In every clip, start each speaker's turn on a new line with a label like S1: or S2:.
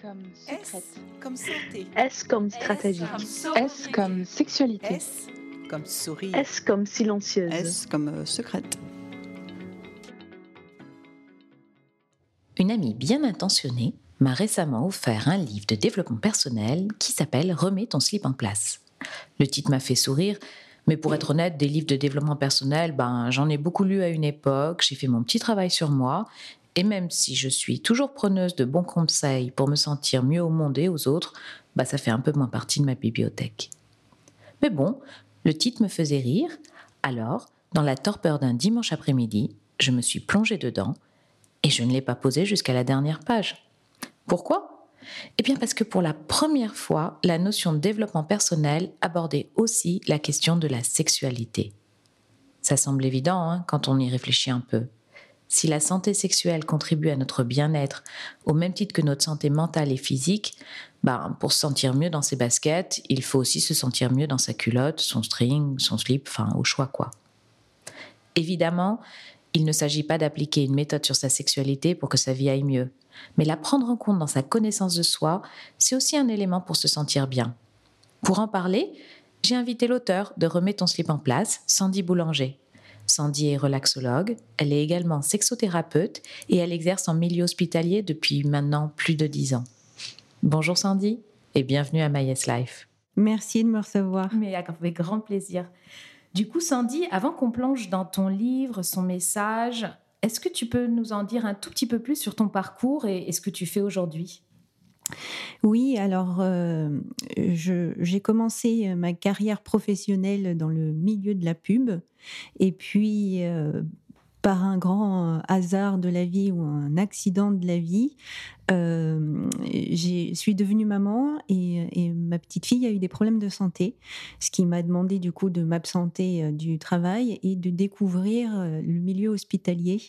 S1: comme secrète.
S2: comme santé.
S3: S comme stratégique.
S1: S comme sexualité.
S2: S comme sourire.
S3: S comme silencieuse.
S4: S comme euh, secrète.
S5: Une amie bien intentionnée m'a récemment offert un livre de développement personnel qui s'appelle Remets ton slip en place. Le titre m'a fait sourire, mais pour être honnête, des livres de développement personnel, ben, j'en ai beaucoup lu à une époque, j'ai fait mon petit travail sur moi, et même si je suis toujours preneuse de bons conseils pour me sentir mieux au monde et aux autres, bah ça fait un peu moins partie de ma bibliothèque. Mais bon, le titre me faisait rire, alors, dans la torpeur d'un dimanche après-midi, je me suis plongée dedans et je ne l'ai pas posé jusqu'à la dernière page. Pourquoi? Eh bien parce que pour la première fois, la notion de développement personnel abordait aussi la question de la sexualité. Ça semble évident hein, quand on y réfléchit un peu. Si la santé sexuelle contribue à notre bien-être au même titre que notre santé mentale et physique, ben, pour se sentir mieux dans ses baskets, il faut aussi se sentir mieux dans sa culotte, son string, son slip, enfin au choix quoi. Évidemment, il ne s'agit pas d'appliquer une méthode sur sa sexualité pour que sa vie aille mieux, mais la prendre en compte dans sa connaissance de soi, c'est aussi un élément pour se sentir bien. Pour en parler, j'ai invité l'auteur de Remets ton slip en place, Sandy Boulanger. Sandy est relaxologue, elle est également sexothérapeute et elle exerce en milieu hospitalier depuis maintenant plus de dix ans. Bonjour Sandy et bienvenue à My Life.
S6: Merci de me recevoir.
S5: Mais avec grand plaisir. Du coup, Sandy, avant qu'on plonge dans ton livre, son message, est-ce que tu peux nous en dire un tout petit peu plus sur ton parcours et, ce que tu fais aujourd'hui?
S6: Oui, alors euh, j'ai commencé ma carrière professionnelle dans le milieu de la pub. Et puis euh, par un grand hasard de la vie ou un accident de la vie, euh, je suis devenue maman et, ma petite fille a eu des problèmes de santé, ce qui m'a demandé du coup de m'absenter euh, du travail et de découvrir euh, le milieu hospitalier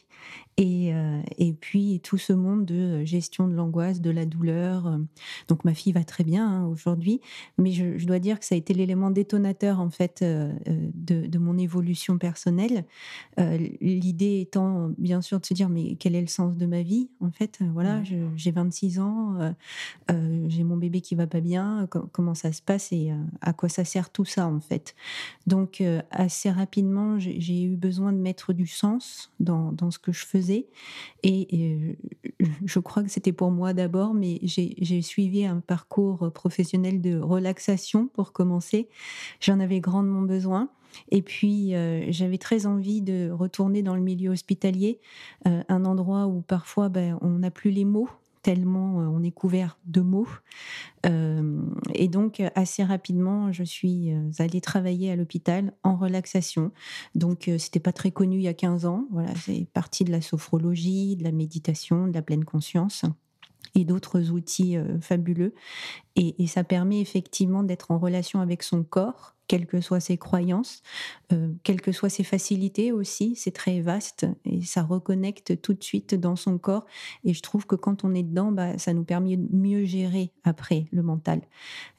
S6: et, et puis tout ce monde de gestion de l'angoisse, de la douleur. Donc ma fille va très bien hein, aujourd'hui, mais je, dois dire que ça a été l'élément détonateur en fait de, de, mon évolution personnelle. L'idée étant bien sûr de se dire mais quel est le sens de ma vie? En fait Voilà, j'ai j'ai 26 ans, euh, euh, j'ai mon bébé qui va pas bien, comment ça se passe et euh, à quoi ça sert tout ça en fait. Donc assez rapidement, j'ai eu besoin de mettre du sens dans, dans ce que je faisais et, je crois que c'était pour moi d'abord, mais j'ai suivi un parcours professionnel de relaxation pour commencer. J'en avais grandement besoin. Et puis, j'avais très envie de retourner dans le milieu hospitalier, un endroit où parfois ben, on n'a plus les mots tellement euh, on est couvert de mots. Euh, et donc, assez rapidement, je suis euh, allée travailler à l'hôpital en relaxation. Donc, c'était pas très connu il y a 15 ans. Voilà, c'est parti de la sophrologie, de la méditation, de la pleine conscience et d'autres outils fabuleux. et, ça permet effectivement d'être en relation avec son corps quelles que soient ses croyances, euh, quelles que soient ses facilités aussi. C'est très vaste et ça reconnecte tout de suite dans son corps. Et je trouve que quand on est dedans, bah, ça nous permet de mieux gérer après le mental.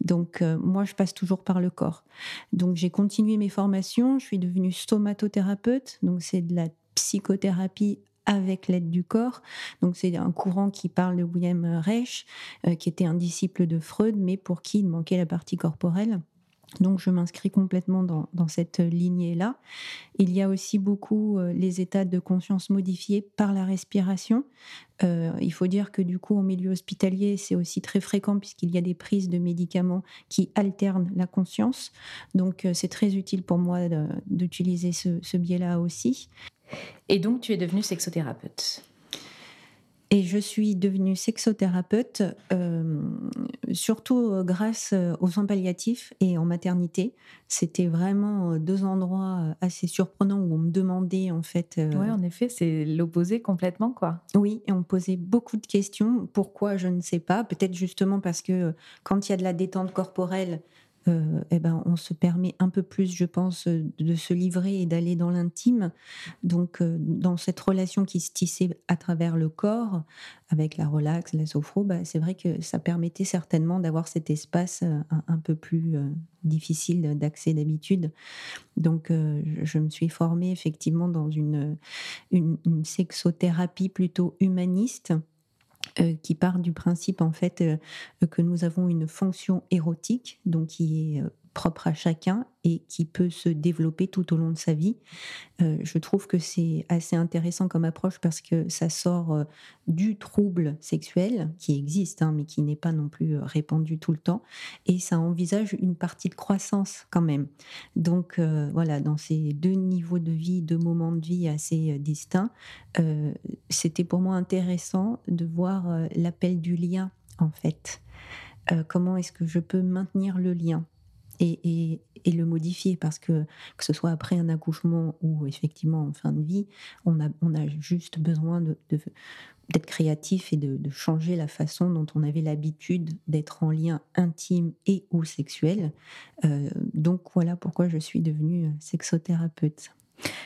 S6: Donc euh, moi, je passe toujours par le corps. Donc j'ai continué mes formations. Je suis devenue stomatothérapeute. Donc c'est de la psychothérapie avec l'aide du corps. Donc c'est un courant qui parle de William Reich, euh, qui était un disciple de Freud, mais pour qui il manquait la partie corporelle. Donc je m'inscris complètement dans, cette lignée-là. Il y a aussi beaucoup euh, les états de conscience modifiés par la respiration. Euh, il faut dire que du coup, en milieu hospitalier, c'est aussi très fréquent puisqu'il y a des prises de médicaments qui alternent la conscience. Donc c'est très utile pour moi d'utiliser ce biais-là aussi.
S5: Et donc tu es devenue sexothérapeute
S6: et je suis devenue sexothérapeute euh, surtout euh, grâce euh, aux soins palliatifs et en maternité. C'était vraiment deux endroits assez surprenants où on me demandait en fait.
S5: oui, en effet, c'est l'opposé complètement quoi.
S6: Oui, et on me posait beaucoup de questions. Pourquoi je ne sais pas. Peut-être justement parce que quand il y a de la détente corporelle, euh, eh ben, on se permet un peu plus, je pense, de se livrer et d'aller dans l'intime. Donc, euh, dans cette relation qui se tissait à travers le corps, avec la relax, la sophro, bah, c'est vrai que ça permettait certainement d'avoir cet espace euh, un, peu plus difficile d'accès d'habitude. Donc, je me suis formée effectivement dans une, une sexothérapie plutôt humaniste qui part du principe en fait que nous avons une fonction érotique, donc qui est propre à chacun et qui peut se développer tout au long de sa vie. Euh, je trouve que c'est assez intéressant comme approche parce que ça sort euh, du trouble sexuel qui existe, hein, mais qui n'est pas non plus euh, répandu tout le temps, et ça envisage une partie de croissance quand même. Donc voilà, dans ces deux niveaux de vie, deux moments de vie assez distincts, c'était pour moi intéressant de voir l'appel du lien en fait. comment est-ce que je peux maintenir le lien? Et, le modifier parce que que ce soit après un accouchement ou effectivement en fin de vie, on a, on a juste besoin d'être créatif et de, changer la façon dont on avait l'habitude d'être en lien intime et ou sexuel. Euh, donc voilà pourquoi je suis devenue sexothérapeute.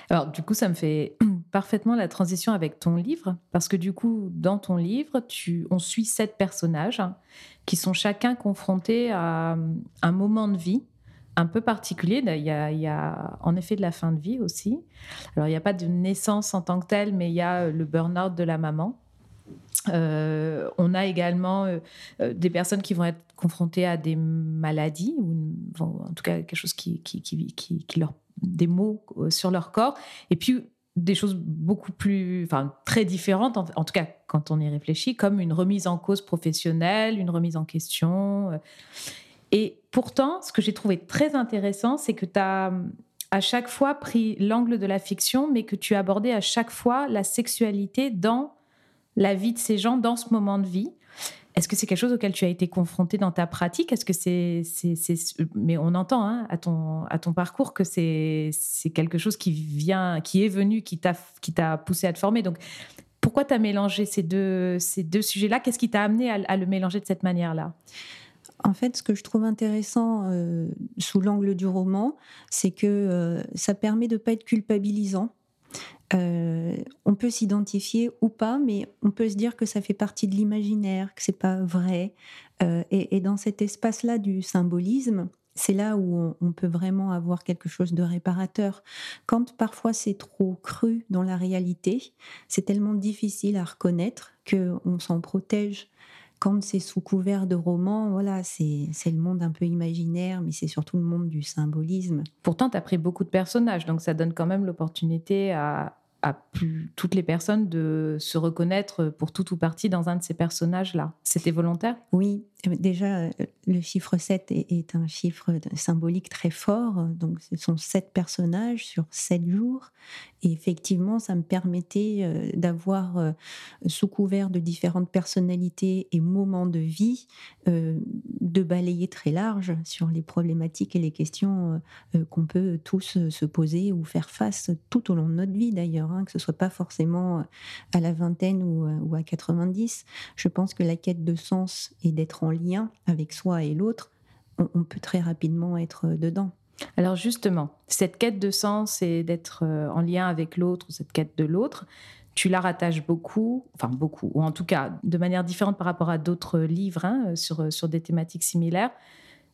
S5: Alors du coup, ça me fait parfaitement la transition avec ton livre, parce que du coup, dans ton livre, tu, on suit sept personnages qui sont chacun confrontés à un moment de vie un peu particulier. Il y, a, en effet de la fin de vie aussi. Alors, il n'y a pas de naissance en tant que telle, mais il y a le burn-out de la maman. Euh, on a également euh, euh, des personnes qui vont être confrontées à des maladies, ou en tout cas quelque chose qui, qui, qui, leur des mots sur leur corps, et puis des choses beaucoup plus, enfin très différentes, en, tout cas quand on y réfléchit, comme une remise en cause professionnelle, une remise en question. Et pourtant, ce que j'ai trouvé très intéressant, c'est que tu as à chaque fois pris l'angle de la fiction, mais que tu abordé à chaque fois la sexualité dans la vie de ces gens, dans ce moment de vie. Est-ce que c'est quelque chose auquel tu as été confronté dans ta pratique? Est-ce que c'est, mais on entend hein, à ton à ton parcours que c'est c'est quelque chose qui vient, qui est venu, qui t'a qui t'a poussé à te former. Donc pourquoi tu as mélangé ces deux ces deux sujets-là? Qu'est-ce qui t'a amené à, le mélanger de cette manière-là?
S6: En fait, ce que je trouve intéressant euh, sous l'angle du roman, c'est que euh, ça permet de ne pas être culpabilisant. Euh, on peut s'identifier ou pas, mais on peut se dire que ça fait partie de l'imaginaire, que c'est pas vrai. Et, dans cet espace-là du symbolisme, c'est là où on, peut vraiment avoir quelque chose de réparateur. Quand parfois c'est trop cru dans la réalité, c'est tellement difficile à reconnaître que on s'en protège quand c'est sous couvert de romans, voilà, c'est le monde un peu imaginaire, mais c'est surtout le monde du symbolisme.
S5: Pourtant, tu as pris beaucoup de personnages, donc ça donne quand même l'opportunité à, à plus, toutes les personnes de se reconnaître pour tout ou partie dans un de ces personnages-là. C'était volontaire?
S6: Oui, déjà, le chiffre 7 est, un chiffre symbolique très fort. Donc, ce sont sept personnages sur sept jours. Et effectivement, ça me permettait euh, d'avoir, euh, sous couvert de différentes personnalités et moments de vie, euh, de balayer très large sur les problématiques et les questions qu'on peut tous se poser ou faire face tout au long de notre vie d'ailleurs. Hein, que ce soit pas forcément euh, à la vingtaine euh, ou à 90. Je pense que la quête de sens et d'être en lien avec soi et l'autre, on, peut très rapidement être euh, dedans.
S5: Alors justement, cette quête de sens et d'être en lien avec l'autre, cette quête de l'autre, tu la rattaches beaucoup, enfin beaucoup, ou en tout cas de manière différente par rapport à d'autres livres hein, sur, sur des thématiques similaires,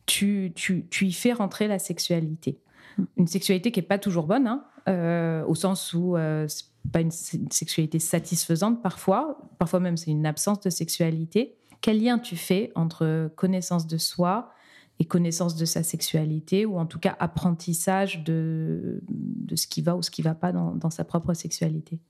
S5: tu, tu, tu, y fais rentrer la sexualité. Mm. Une sexualité qui n'est pas toujours bonne, hein, euh, au sens où euh, c'est pas une, sexualité satisfaisante parfois, parfois même c'est une absence de sexualité. Quel lien tu fais entre connaissance de soi et connaissance de sa sexualité, ou en tout cas apprentissage de, de ce qui va ou ce qui va pas dans, sa propre sexualité?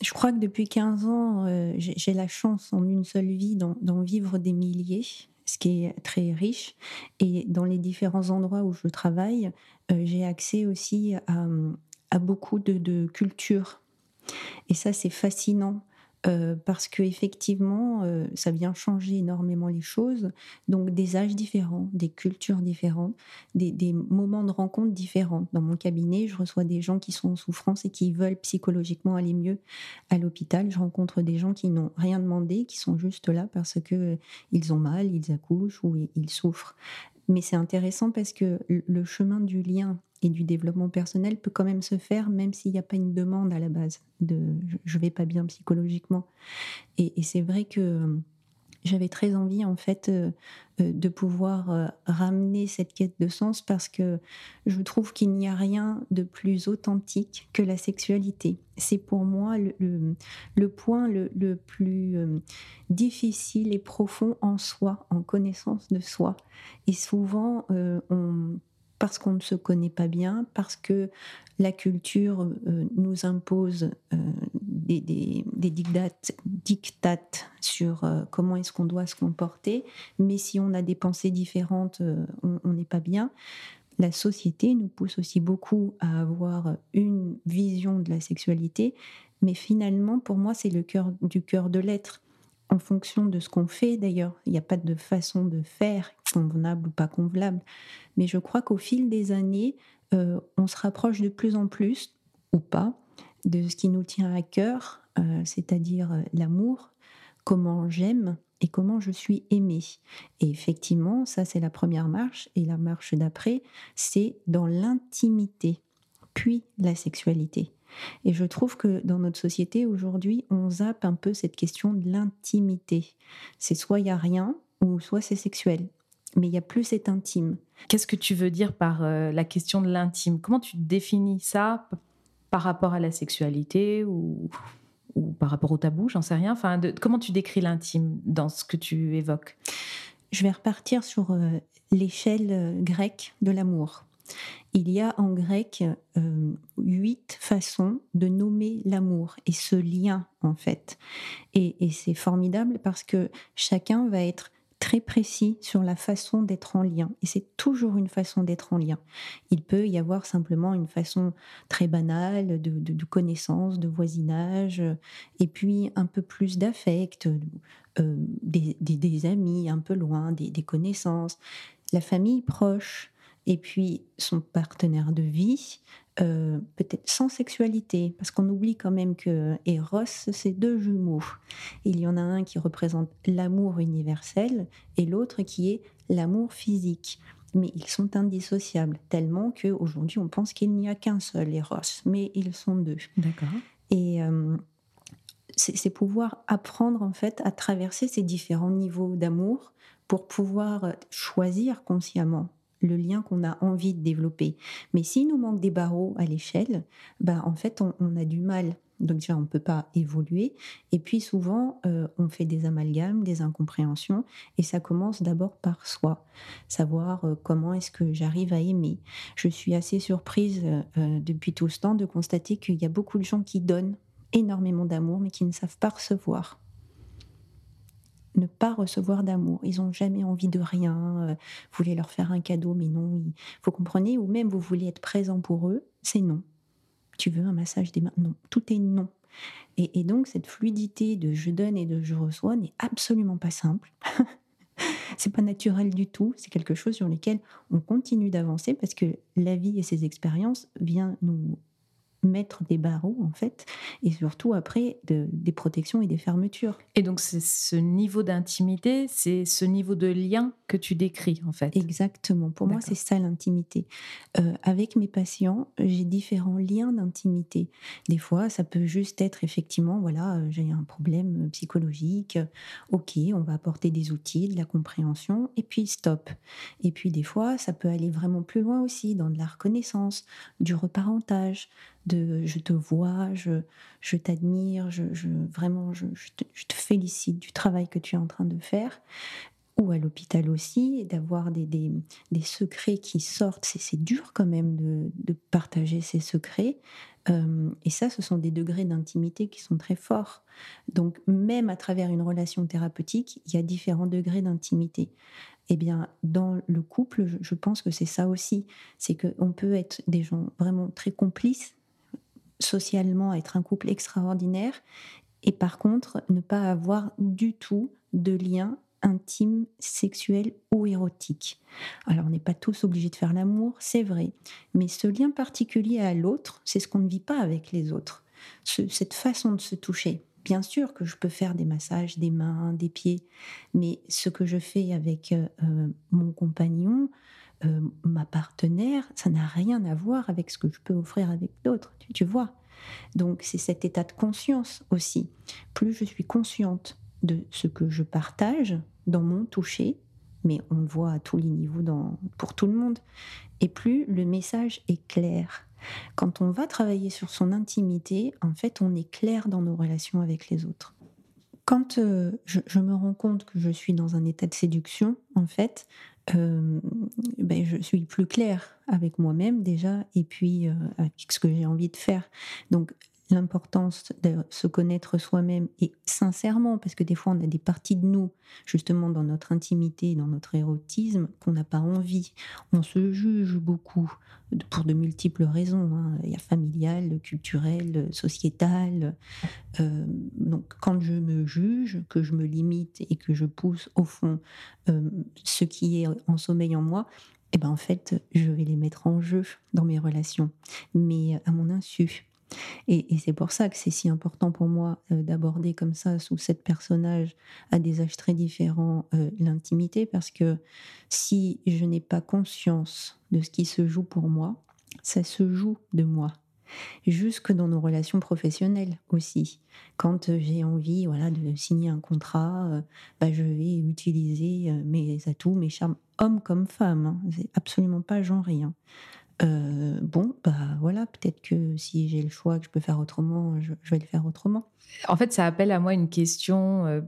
S6: Je crois que depuis 15 ans, euh, j'ai la chance en une seule vie d'en vivre des milliers ce qui est très riche. Et dans les différents endroits où je travaille, euh, j'ai accès aussi à, beaucoup de cultures. Et ça, c'est fascinant euh, parce que effectivement, euh, ça vient changer énormément les choses. Donc des âges différents, des cultures différentes, des, moments de rencontre différents. Dans mon cabinet, je reçois des gens qui sont en souffrance et qui veulent psychologiquement aller mieux. À l'hôpital, je rencontre des gens qui n'ont rien demandé, qui sont juste là parce que euh, ils ont mal, ils accouchent ou ils souffrent. Mais c'est intéressant parce que le chemin du lien et du développement personnel peut quand même se faire même s'il n'y a pas une demande à la base de je vais pas bien psychologiquement. Et, c'est vrai que j'avais très envie en fait euh, euh, de pouvoir euh, ramener cette quête de sens parce que je trouve qu'il n'y a rien de plus authentique que la sexualité. C'est pour moi le, point le plus difficile et profond en soi, en connaissance de soi. Et souvent, on parce qu'on ne se connaît pas bien, parce que la culture euh, nous impose euh, des, des, dictates, sur euh, comment est-ce qu'on doit se comporter, mais si on a des pensées différentes, on n'est pas bien. La société nous pousse aussi beaucoup à avoir une vision de la sexualité, mais finalement, pour moi, c'est le cœur du cœur de l'être en fonction de ce qu'on fait d'ailleurs. Il n'y a pas de façon de faire convenable ou pas convenable. Mais je crois qu'au fil des années, euh, on se rapproche de plus en plus, ou pas, de ce qui nous tient à cœur, euh, c'est-à-dire euh, l'amour, comment j'aime et comment je suis aimée. Et effectivement, ça c'est la première marche. Et la marche d'après, c'est dans l'intimité, puis la sexualité. Et je trouve que dans notre société aujourd'hui, on zappe un peu cette question de l'intimité. C'est soit il n'y a rien, ou soit c'est sexuel. Mais il n'y a plus cet intime.
S5: Qu'est-ce que tu veux dire par euh, la question de l'intime? Comment tu définis ça par rapport à la sexualité ou, ou par rapport au tabou? J'en sais rien. Enfin, comment tu décris l'intime dans ce que tu évoques?
S6: Je vais repartir sur euh, l'échelle euh, grecque de l'amour. Il y a en grec euh, huit façons de nommer l'amour et ce lien en fait. Et, c'est formidable parce que chacun va être très précis sur la façon d'être en lien. Et c'est toujours une façon d'être en lien. Il peut y avoir simplement une façon très banale de, connaissance, de voisinage, et puis un peu plus d'affect, euh, des, amis un peu loin, des connaissances, la famille proche et puis son partenaire de vie, euh, peut-être sans sexualité, parce qu'on oublie quand même que Eros, c'est deux jumeaux. Il y en a un qui représente l'amour universel et l'autre qui est l'amour physique. Mais ils sont indissociables, tellement qu'aujourd'hui on pense qu'il n'y a qu'un seul Eros, mais ils sont deux.
S5: D'accord.
S6: Et euh, c'est pouvoir apprendre en fait à traverser ces différents niveaux d'amour pour pouvoir choisir consciemment le lien qu'on a envie de développer. Mais s'il nous manque des barreaux à l'échelle, bah, en fait, on, a du mal. Donc déjà, on ne peut pas évoluer. Et puis souvent, euh, on fait des amalgames, des incompréhensions. Et ça commence d'abord par soi. Savoir euh, comment est-ce que j'arrive à aimer. Je suis assez surprise euh, depuis tout ce temps de constater qu'il y a beaucoup de gens qui donnent énormément d'amour, mais qui ne savent pas recevoir ne pas recevoir d'amour. Ils n'ont jamais envie de rien. Euh, vous voulez leur faire un cadeau, mais non. Il faut comprendre, ou même vous voulez être présent pour eux, c'est non. Tu veux un massage des mains? Non. Tout est non. Et, donc, cette fluidité de je donne et de je reçois n'est absolument pas simple. c'est pas naturel du tout. C'est quelque chose sur lequel on continue d'avancer parce que la vie et ses expériences viennent nous mettre des barreaux en fait, et surtout après des protections et des fermetures.
S5: Et donc c'est ce niveau d'intimité, c'est ce niveau de lien que tu décris en fait.
S6: Exactement. Pour moi, c'est ça l'intimité. Euh, avec mes patients, j'ai différents liens d'intimité. Des fois, ça peut juste être effectivement, voilà, euh, j'ai un problème psychologique. Ok, on va apporter des outils, de la compréhension, et puis stop. Et puis des fois, ça peut aller vraiment plus loin aussi dans de la reconnaissance, du reparentage de je te vois, je, t'admire, je, vraiment je, te, félicite du travail que tu es en train de faire. Ou à l'hôpital aussi, d'avoir des, des, secrets qui sortent. C'est dur quand même de, de partager ces secrets. Euh, et ça, ce sont des degrés d'intimité qui sont très forts. Donc, même à travers une relation thérapeutique, il y a différents degrés d'intimité. Eh bien, dans le couple, je pense que c'est ça aussi. C'est qu'on peut être des gens vraiment très complices socialement être un couple extraordinaire et par contre ne pas avoir du tout de lien intime, sexuel ou érotique. Alors on n'est pas tous obligés de faire l'amour, c'est vrai, mais ce lien particulier à l'autre, c'est ce qu'on ne vit pas avec les autres. cette façon de se toucher. Bien sûr que je peux faire des massages des mains, des pieds, mais ce que je fais avec euh, euh, mon compagnon, euh, ma partenaire, ça n'a rien à voir avec ce que je peux offrir avec d'autres, tu, vois. Donc c'est cet état de conscience aussi. Plus je suis consciente de ce que je partage dans mon toucher, mais on le voit à tous les niveaux pour tout le monde, et plus le message est clair. Quand on va travailler sur son intimité, en fait, on est clair dans nos relations avec les autres. Quand euh, je, me rends compte que je suis dans un état de séduction, en fait, euh, ben, je suis plus claire avec moi-même déjà, et puis euh, avec ce que j'ai envie de faire. Donc l'importance de se connaître soi-même et sincèrement, parce que des fois on a des parties de nous, justement dans notre intimité, dans notre érotisme, qu'on n'a pas envie. On se juge beaucoup pour de multiples raisons. Hein. Il y a familial, culturel, sociétal. Euh, donc quand je me juge, que je me limite et que je pousse au fond euh, ce qui est en sommeil en moi, eh ben en fait, je vais les mettre en jeu dans mes relations, mais à mon insu. Et, c'est pour ça que c'est si important pour moi euh, d'aborder comme ça, sous cette personnage, à des âges très différents, euh, l'intimité, parce que si je n'ai pas conscience de ce qui se joue pour moi, ça se joue de moi. Jusque dans nos relations professionnelles aussi. Quand euh, j'ai envie voilà, de signer un contrat, bah, je vais utiliser mes atouts, mes charmes, hommes comme femmes. Hein. C'est absolument pas genré. Hein. Euh, bon, bah voilà, peut-être que si j'ai le choix, que je peux faire autrement, je, vais le faire autrement.
S5: En fait, ça appelle à moi une question euh,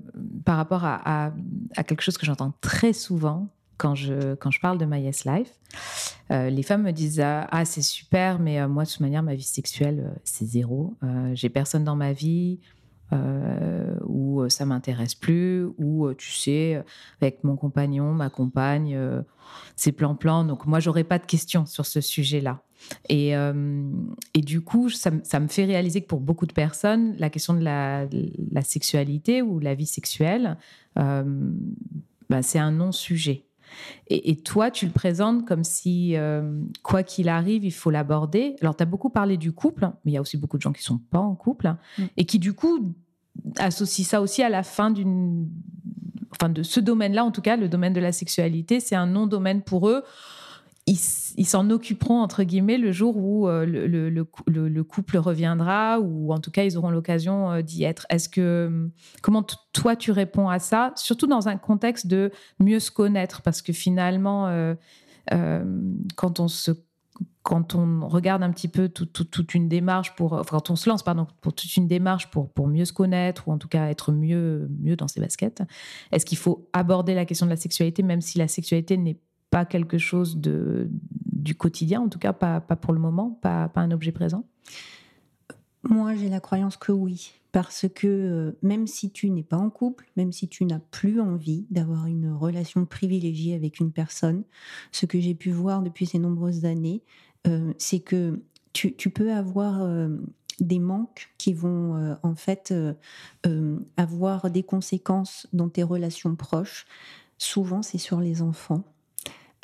S5: par rapport à, quelque chose que j'entends très souvent quand je, quand je parle de My Yes Life. Euh, les femmes me disent Ah, ah c'est super, mais moi, de toute manière, ma vie sexuelle, c'est zéro. j'ai personne dans ma vie. Euh, où ça m'intéresse plus, ou tu sais, avec mon compagnon, ma compagne, c'est plan-plan. Donc moi, j'aurais pas de questions sur ce sujet-là. Et, et, du coup, ça, me fait réaliser que pour beaucoup de personnes, la question de la, sexualité ou la vie sexuelle, bah, c'est un non-sujet. Et, toi, tu le présentes comme si, quoi qu'il arrive, il faut l'aborder. Alors, tu as beaucoup parlé du couple, mais il y a aussi beaucoup de gens qui sont pas en couple mmh. et qui, du coup, associent ça aussi à la fin d'une. Enfin, de ce domaine-là, en tout cas, le domaine de la sexualité, c'est un non-domaine pour eux. Ils s'en occuperont, entre guillemets, le jour où le, le, le, couple reviendra, ou en tout cas, ils auront l'occasion d'y être. Est-ce que. Comment toi, tu réponds à ça Surtout dans un contexte de mieux se connaître, parce que finalement, euh, quand on se quand on regarde un petit peu toute une démarche pour, quand on se lance pardon, pour toute une démarche pour, pour mieux se connaître ou en tout cas être mieux, mieux dans ses baskets, est-ce qu'il faut aborder la question de la sexualité même si la sexualité n'est pas quelque chose de, du quotidien, en tout cas pas, pas pour le moment, pas, pas un objet présent?
S6: Moi j'ai la croyance que oui, parce que euh, même si tu n'es pas en couple, même si tu n'as plus envie d'avoir une relation privilégiée avec une personne, ce que j'ai pu voir depuis ces nombreuses années, euh, c'est que tu, peux avoir euh, des manques qui vont en fait avoir des conséquences dans tes relations proches. Souvent, c'est sur les enfants.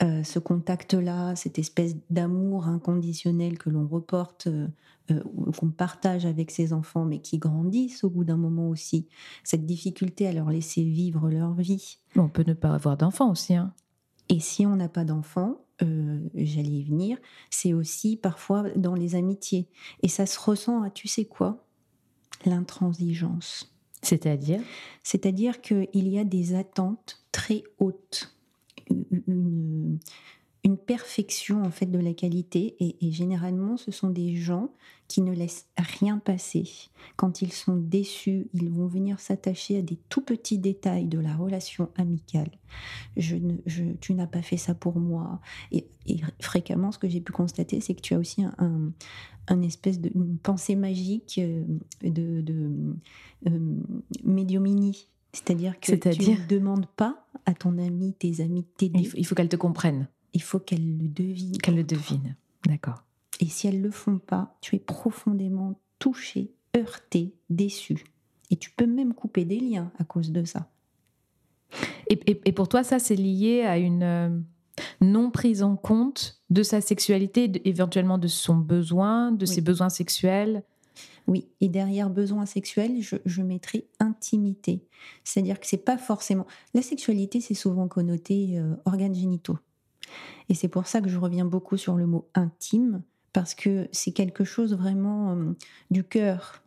S6: Euh, ce contact-là, cette espèce d'amour inconditionnel que l'on reporte, euh, euh, qu'on partage avec ses enfants, mais qui grandissent au bout d'un moment aussi, cette difficulté à leur laisser vivre leur vie.
S5: On peut ne pas avoir d'enfants aussi. Hein.
S6: Et si on n'a pas d'enfants, j'allais y venir, c'est aussi parfois dans les amitiés. Et ça se ressent à, tu sais quoi L'intransigeance.
S5: C'est-à-dire?
S6: C'est-à-dire qu'il y a des attentes très hautes une, une perfection en fait de la qualité et, généralement ce sont des gens qui ne laissent rien passer. Quand ils sont déçus, ils vont venir s'attacher à des tout petits détails de la relation amicale. Je ne, tu n'as pas fait ça pour moi. Et, fréquemment, ce que j'ai pu constater, c'est que tu as aussi un, un espèce de une pensée magique euh, de, de euh, c'est-à-dire que tu ne demandes pas à ton ami, tes amis t'aider.
S5: Il faut, qu'elle te comprenne.
S6: Il faut qu'elle le devine.
S5: Qu'elle le devine. D'accord.
S6: Et si elles ne le font pas, tu es profondément touché, heurté, déçu. Et tu peux même couper des liens à cause de ça.
S5: Et, pour toi, ça, c'est lié à une euh, non prise en compte de sa sexualité, éventuellement de son besoin, de ses besoins sexuels?
S6: Oui, et derrière besoin sexuel, je, je mettrai intimité. C'est-à-dire que c'est pas forcément. La sexualité, c'est souvent connoté euh, organes génitaux. Et c'est pour ça que je reviens beaucoup sur le mot intime, parce que c'est quelque chose vraiment euh, du cœur.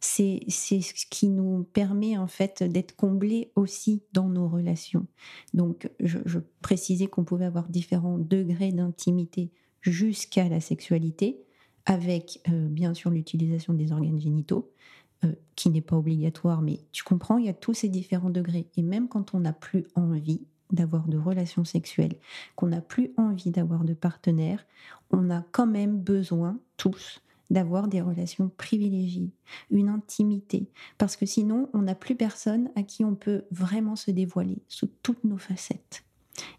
S6: c'est ce qui nous permet en fait d'être comblés aussi dans nos relations. Donc, je, précisais qu'on pouvait avoir différents degrés d'intimité jusqu'à la sexualité, avec euh, bien sûr l'utilisation des organes génitaux, euh, qui n'est pas obligatoire, mais tu comprends, il y a tous ces différents degrés. Et même quand on n'a plus envie d'avoir de relations sexuelles, qu'on n'a plus envie d'avoir de partenaires, on a quand même besoin, tous, d'avoir des relations privilégiées, une intimité, parce que sinon, on n'a plus personne à qui on peut vraiment se dévoiler sous toutes nos facettes.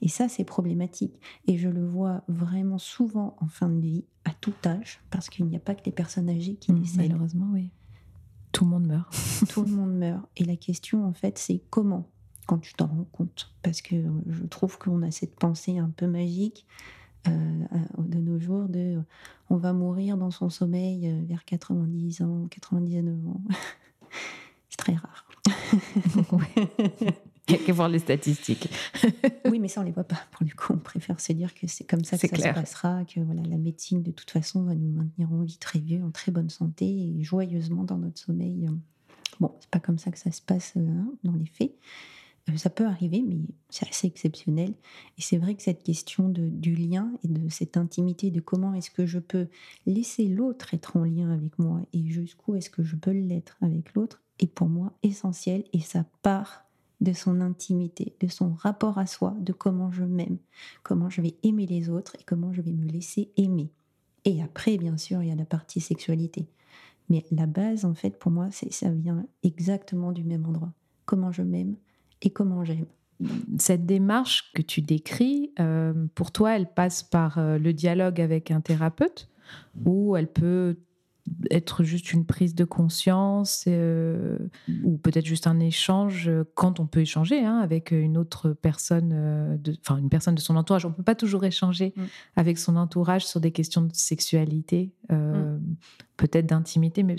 S6: Et ça, c'est problématique. Et je le vois vraiment souvent en fin de vie, à tout âge, parce qu'il n'y a pas que les personnes âgées qui
S5: mmh,
S6: décèdent.
S5: Malheureusement, oui. Tout le monde meurt.
S6: tout le monde meurt. Et la question, en fait, c'est comment, quand tu t'en rends compte? Parce que je trouve qu'on a cette pensée un peu magique euh, de nos jours de on va mourir dans son sommeil euh, vers 90 ans, 99 ans. C'est très rare.
S5: Il n'y a qu'à voir les statistiques.
S6: oui, mais ça, on ne les voit pas. Pour le coup, on préfère se dire que c'est comme ça que ça se passera, que voilà, la médecine, de toute façon, va nous maintenir en vie très vieux, en très bonne santé et joyeusement dans notre sommeil. Bon, c'est pas comme ça que ça se passe hein, dans les faits. Euh, ça peut arriver, mais c'est assez exceptionnel. Et c'est vrai que cette question de, du lien et de cette intimité, de comment est-ce que je peux laisser l'autre être en lien avec moi et jusqu'où est-ce que je peux l'être avec l'autre, est pour moi essentiel et ça part de son intimité, de son rapport à soi, de comment je m'aime, comment je vais aimer les autres et comment je vais me laisser aimer. Et après, bien sûr, il y a la partie sexualité. Mais la base, en fait, pour moi, ça vient exactement du même endroit. Comment je m'aime, et comment j'aime.
S5: Cette démarche que tu décris, euh, pour toi, elle passe par euh, le dialogue avec un thérapeute ou elle peut être juste une prise de conscience euh, ou peut-être juste un échange quand on peut échanger hein, avec une autre personne, enfin une personne de son entourage. On ne peut pas toujours échanger mm. avec son entourage sur des questions de sexualité, mm. peut-être d'intimité, mais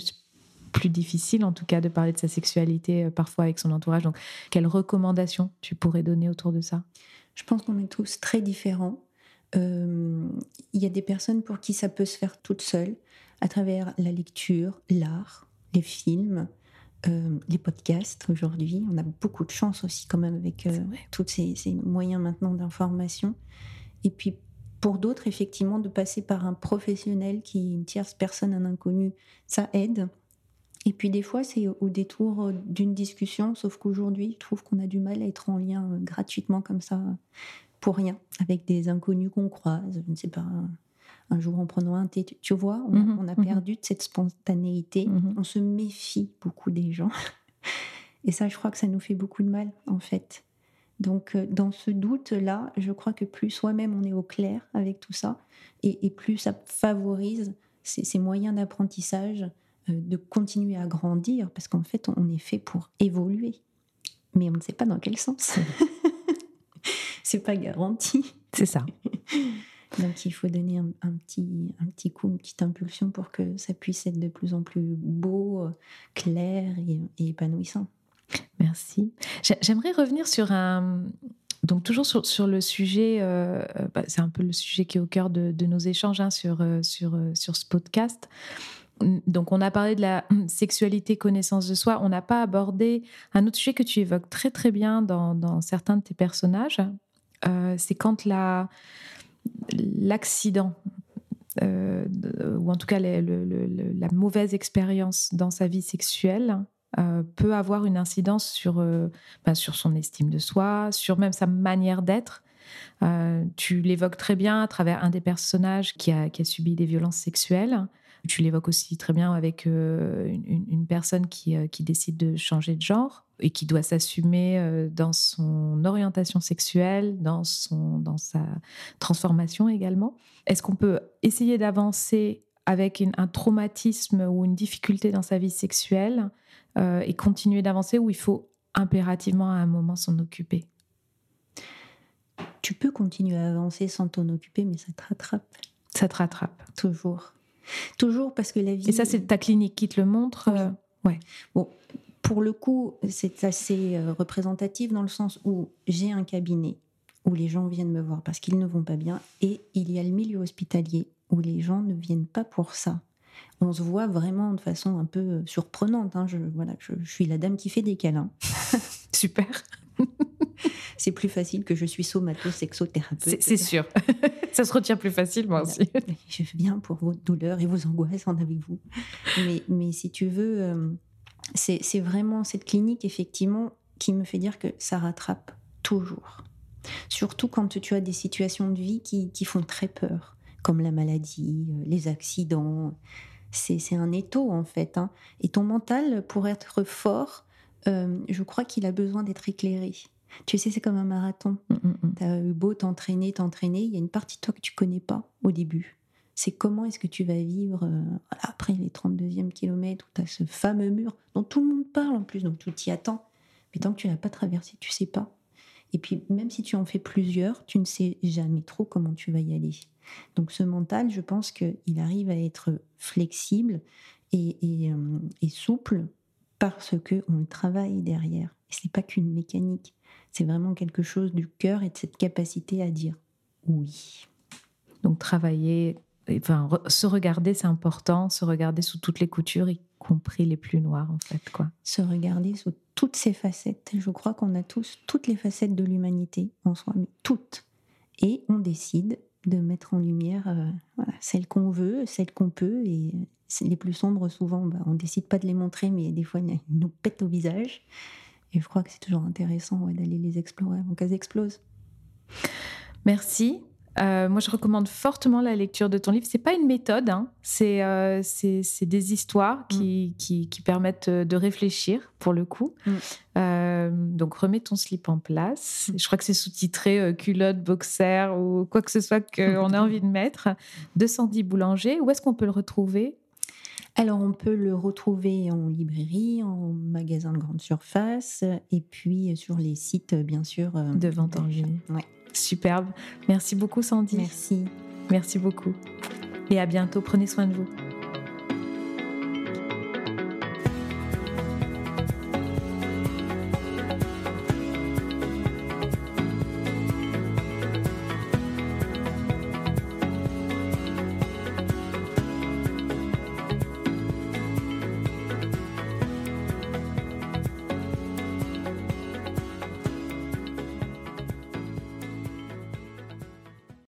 S5: plus difficile, en tout cas, de parler de sa sexualité euh, parfois avec son entourage. Donc, quelles recommandations tu pourrais donner autour de ça?
S6: Je pense qu'on est tous très différents. Euh, il y a des personnes pour qui ça peut se faire toute seule, à travers la lecture, l'art, les films, euh, les podcasts aujourd'hui. On a beaucoup de chance aussi quand même avec tous ces, ces, moyens maintenant d'information. Et puis pour d'autres, effectivement, de passer par un professionnel qui est une tierce personne, un inconnu, ça aide. Et puis des fois, c'est au détour euh, d'une discussion, sauf qu'aujourd'hui, je trouve qu'on a du mal à être en lien euh, gratuitement comme ça, pour rien, avec des inconnus qu'on croise, je ne sais pas, un, jour en prenant un thé. Tu, vois, on, a, mmh mmh perdu de cette spontanéité, mmh on se méfie beaucoup des gens. Et ça, je crois que ça nous fait beaucoup de mal, en fait. Donc, euh, dans ce doute-là, je crois que plus soi-même on est au clair avec tout ça, et, plus ça favorise ces moyens d'apprentissage euh, de continuer à grandir, parce qu'en fait, on est fait pour évoluer. Mais on ne sait pas dans quel sens. c'est pas garanti.
S5: C'est ça.
S6: Donc il faut donner un, petit, un petit coup, une petite impulsion pour que ça puisse être de plus en plus beau, clair et, épanouissant.
S5: Merci. J'aimerais revenir sur un, donc toujours sur, le sujet, euh, bah, c'est un peu le sujet qui est au cœur de, nos échanges hein, sur, euh, sur, sur ce podcast donc on a parlé de la sexualité, connaissance de soi. On n'a pas abordé un autre sujet que tu évoques très très bien dans, certains de tes personnages. Euh, c'est quand l'accident, euh, ou en tout cas la mauvaise expérience dans sa vie sexuelle, euh, peut avoir une incidence sur, ben, sur son estime de soi, sur même sa manière d'être. tu l'évoques très bien à travers un des personnages qui a subi des violences sexuelles. Tu l'évoques aussi très bien avec euh, une, personne qui, euh, qui, décide de changer de genre et qui doit s'assumer euh, dans son orientation sexuelle, dans, son, dans sa transformation également. Est-ce qu'on peut essayer d'avancer avec un traumatisme ou une difficulté dans sa vie sexuelle et continuer d'avancer ou il faut impérativement à un moment s'en occuper?
S6: Tu peux continuer à avancer sans t'en occuper, mais ça te rattrape.
S5: Ça te rattrape.
S6: Toujours. Toujours parce que la vie.
S5: Et ça, c'est ta clinique qui te le montre
S6: euh, Ouais. Bon, pour le coup, c'est assez euh, représentatif dans le sens où j'ai un cabinet où les gens viennent me voir parce qu'ils ne vont pas bien et il y a le milieu hospitalier où les gens ne viennent pas pour ça. On se voit vraiment de façon un peu surprenante. hein. Je, voilà, je, je suis la dame qui fait des câlins.
S5: Super.
S6: C'est plus facile que je suis somato-sexothérapeute.
S5: C'est sûr. Ça se retient plus facilement
S6: Voilà.
S5: aussi.
S6: Je viens pour vos douleurs et vos angoisses, en avez-vous? Mais, mais si tu veux, euh, c'est vraiment cette clinique, effectivement, qui me fait dire que ça rattrape toujours. Surtout quand tu as des situations de vie qui, qui font très peur, comme la maladie, euh, les accidents. C'est c'est un étau, en fait. hein. Et ton mental, pour être fort, euh, je crois qu'il a besoin d'être éclairé. Tu sais, c'est comme un marathon.
S5: Mm, mm, mm.
S6: Tu as eu beau t'entraîner, t'entraîner, il y a une partie de toi que tu connais pas au début. C'est comment est-ce que tu vas vivre euh, après les 32e kilomètres où tu as ce fameux mur dont tout le monde parle en plus, donc tu t'y attends. Mais tant que tu l'as pas traversé, tu sais pas. Et puis même si tu en fais plusieurs, tu ne sais jamais trop comment tu vas y aller. Donc ce mental, je pense qu'il arrive à être flexible et, et, euh, et souple parce que on le travaille derrière. Et c'est pas qu'une mécanique, c'est vraiment quelque chose du cœur et de cette capacité à dire oui.
S5: Donc travailler, enfin se regarder, c'est important. Se regarder sous toutes les coutures, y compris les plus noires, en fait, quoi.
S6: Se regarder sous toutes ses facettes. Je crois qu'on a tous toutes les facettes de l'humanité en soi, mais toutes. Et on décide de mettre en lumière euh, celles qu'on veut, celles qu'on peut. Et les plus sombres, souvent, bah, on décide pas de les montrer, mais des fois, ils nous pètent au visage. Et je crois que c'est toujours intéressant ouais, d'aller les explorer avant qu'elles explosent.
S5: Merci. Euh, moi, je recommande fortement la lecture de ton livre. C'est pas une méthode, hein. c'est euh, c'est des histoires qui, qui, qui permettent euh, de réfléchir, pour le coup.
S6: Mm.
S5: Euh, donc, remets ton slip en place.
S6: Mm.
S5: Je crois que c'est sous-titré culotte, boxer ou quoi que ce soit qu'on a envie de mettre. De Sandy Boulanger. Où est-ce qu'on peut le retrouver?
S6: Alors, on peut le retrouver en librairie, en magasin de grande surface, et puis sur les sites, bien sûr. euh,
S5: De vente en ligne.
S6: Ouais.
S5: Superbe. Merci beaucoup, Sandy.
S6: Merci.
S5: Merci beaucoup. Et à bientôt. Prenez soin de vous.